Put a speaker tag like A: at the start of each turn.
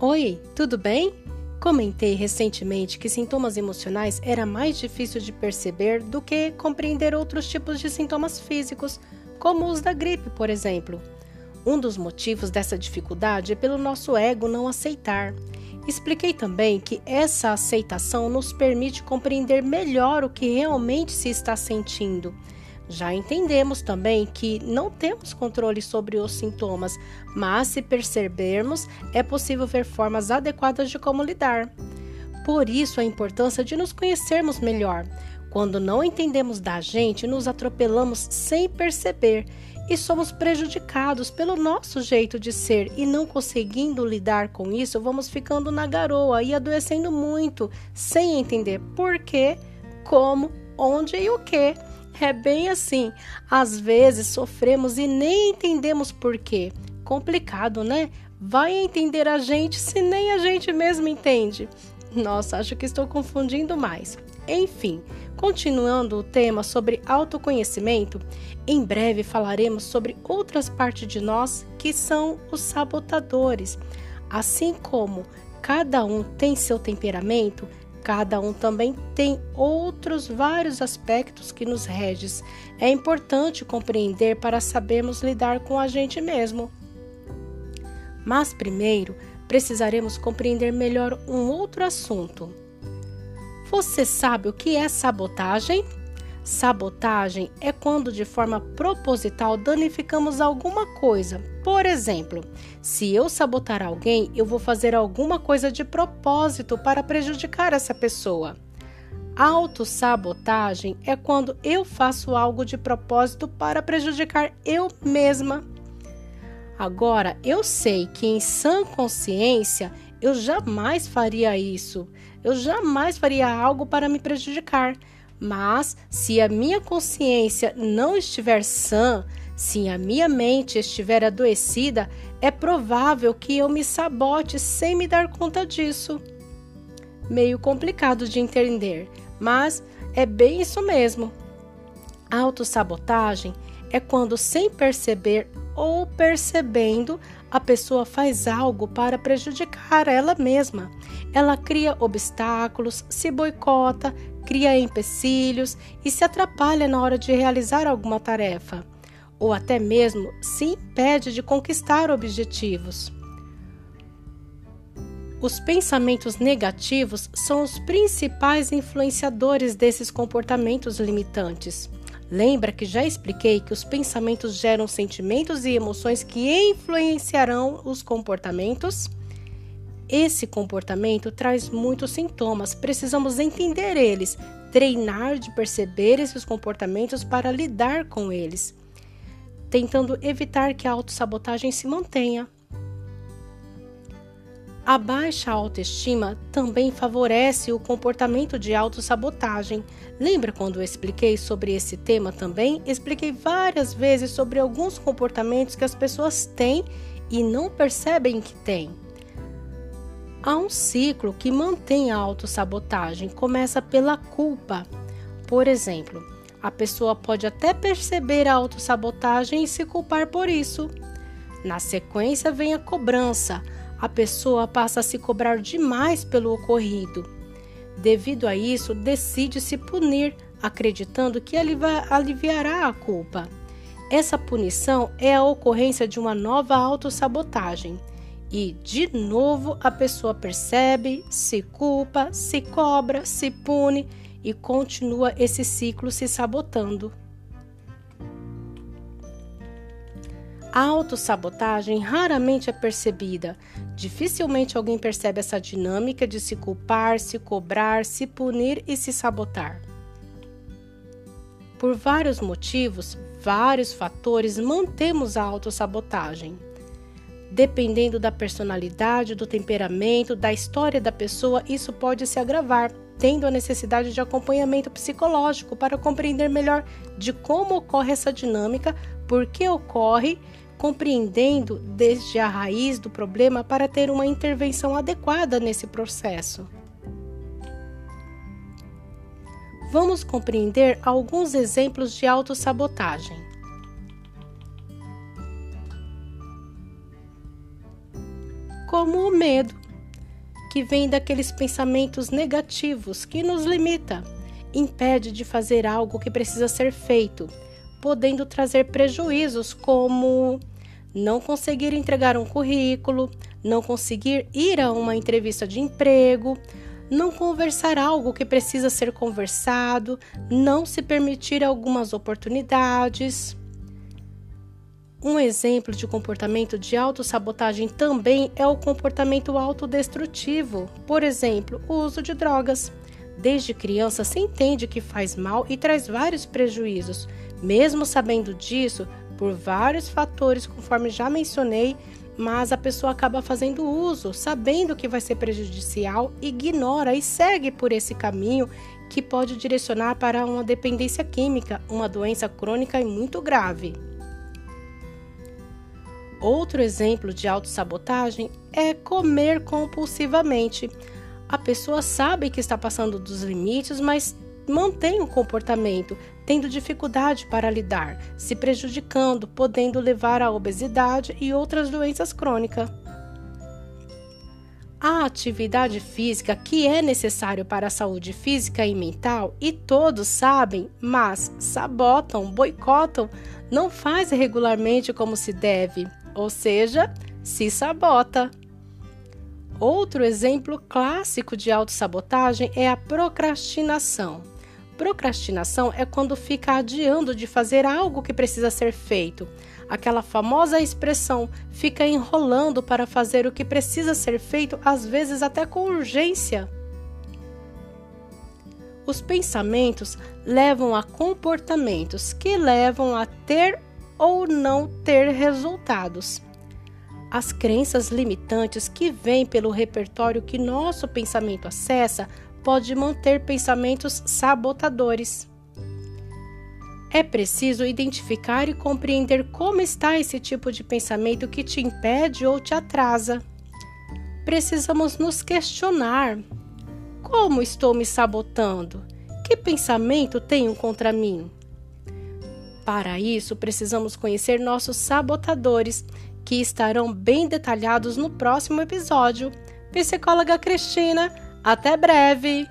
A: Oi, tudo bem? Comentei recentemente que sintomas emocionais era mais difícil de perceber do que compreender outros tipos de sintomas físicos, como os da gripe, por exemplo. Um dos motivos dessa dificuldade é pelo nosso ego não aceitar. Expliquei também que essa aceitação nos permite compreender melhor o que realmente se está sentindo já entendemos também que não temos controle sobre os sintomas, mas se percebermos, é possível ver formas adequadas de como lidar. Por isso, a importância de nos conhecermos melhor. Quando não entendemos da gente, nos atropelamos sem perceber e somos prejudicados pelo nosso jeito de ser e não conseguindo lidar com isso, vamos ficando na garoa e adoecendo muito, sem entender por quê, como, onde e o que. É bem assim. Às vezes sofremos e nem entendemos por quê. Complicado, né? Vai entender a gente se nem a gente mesmo entende. Nossa, acho que estou confundindo mais. Enfim, continuando o tema sobre autoconhecimento, em breve falaremos sobre outras partes de nós que são os sabotadores. Assim como cada um tem seu temperamento, Cada um também tem outros vários aspectos que nos regem. É importante compreender para sabermos lidar com a gente mesmo. Mas primeiro, precisaremos compreender melhor um outro assunto. Você sabe o que é sabotagem? Sabotagem é quando de forma proposital danificamos alguma coisa. Por exemplo, se eu sabotar alguém, eu vou fazer alguma coisa de propósito para prejudicar essa pessoa. Autossabotagem é quando eu faço algo de propósito para prejudicar eu mesma. Agora, eu sei que em sã consciência eu jamais faria isso. Eu jamais faria algo para me prejudicar. Mas se a minha consciência não estiver sã, se a minha mente estiver adoecida, é provável que eu me sabote sem me dar conta disso. Meio complicado de entender, mas é bem isso mesmo. Autossabotagem é quando, sem perceber ou percebendo, a pessoa faz algo para prejudicar ela mesma. Ela cria obstáculos, se boicota, cria empecilhos e se atrapalha na hora de realizar alguma tarefa, ou até mesmo se impede de conquistar objetivos. Os pensamentos negativos são os principais influenciadores desses comportamentos limitantes. Lembra que já expliquei que os pensamentos geram sentimentos e emoções que influenciarão os comportamentos? Esse comportamento traz muitos sintomas, precisamos entender eles, treinar de perceber esses comportamentos para lidar com eles, tentando evitar que a autossabotagem se mantenha. A baixa autoestima também favorece o comportamento de autossabotagem. Lembra quando eu expliquei sobre esse tema também? Expliquei várias vezes sobre alguns comportamentos que as pessoas têm e não percebem que têm. Há um ciclo que mantém a autossabotagem, começa pela culpa. Por exemplo, a pessoa pode até perceber a autossabotagem e se culpar por isso. Na sequência vem a cobrança. A pessoa passa a se cobrar demais pelo ocorrido. Devido a isso, decide se punir, acreditando que aliviará a culpa. Essa punição é a ocorrência de uma nova autossabotagem. E de novo a pessoa percebe, se culpa, se cobra, se pune e continua esse ciclo se sabotando. A autossabotagem raramente é percebida. Dificilmente alguém percebe essa dinâmica de se culpar, se cobrar, se punir e se sabotar. Por vários motivos, vários fatores, mantemos a autossabotagem. Dependendo da personalidade, do temperamento, da história da pessoa, isso pode se agravar, tendo a necessidade de acompanhamento psicológico para compreender melhor de como ocorre essa dinâmica, por que ocorre, compreendendo desde a raiz do problema para ter uma intervenção adequada nesse processo. Vamos compreender alguns exemplos de autossabotagem. como o medo. Que vem daqueles pensamentos negativos que nos limita, impede de fazer algo que precisa ser feito, podendo trazer prejuízos como não conseguir entregar um currículo, não conseguir ir a uma entrevista de emprego, não conversar algo que precisa ser conversado, não se permitir algumas oportunidades. Um exemplo de comportamento de autossabotagem também é o comportamento autodestrutivo, por exemplo, o uso de drogas. Desde criança se entende que faz mal e traz vários prejuízos. Mesmo sabendo disso, por vários fatores, conforme já mencionei, mas a pessoa acaba fazendo uso, sabendo que vai ser prejudicial, ignora e segue por esse caminho que pode direcionar para uma dependência química, uma doença crônica e muito grave. Outro exemplo de autossabotagem é comer compulsivamente. A pessoa sabe que está passando dos limites, mas mantém o comportamento, tendo dificuldade para lidar, se prejudicando, podendo levar à obesidade e outras doenças crônicas. A atividade física que é necessário para a saúde física e mental, e todos sabem, mas sabotam, boicotam, não faz regularmente como se deve ou seja, se sabota. Outro exemplo clássico de autossabotagem é a procrastinação. Procrastinação é quando fica adiando de fazer algo que precisa ser feito. Aquela famosa expressão fica enrolando para fazer o que precisa ser feito, às vezes até com urgência. Os pensamentos levam a comportamentos que levam a ter ou não ter resultados. As crenças limitantes que vêm pelo repertório que nosso pensamento acessa pode manter pensamentos sabotadores. É preciso identificar e compreender como está esse tipo de pensamento que te impede ou te atrasa. Precisamos nos questionar: como estou me sabotando? Que pensamento tenho contra mim? Para isso, precisamos conhecer nossos sabotadores, que estarão bem detalhados no próximo episódio. Psicóloga Cristina, até breve!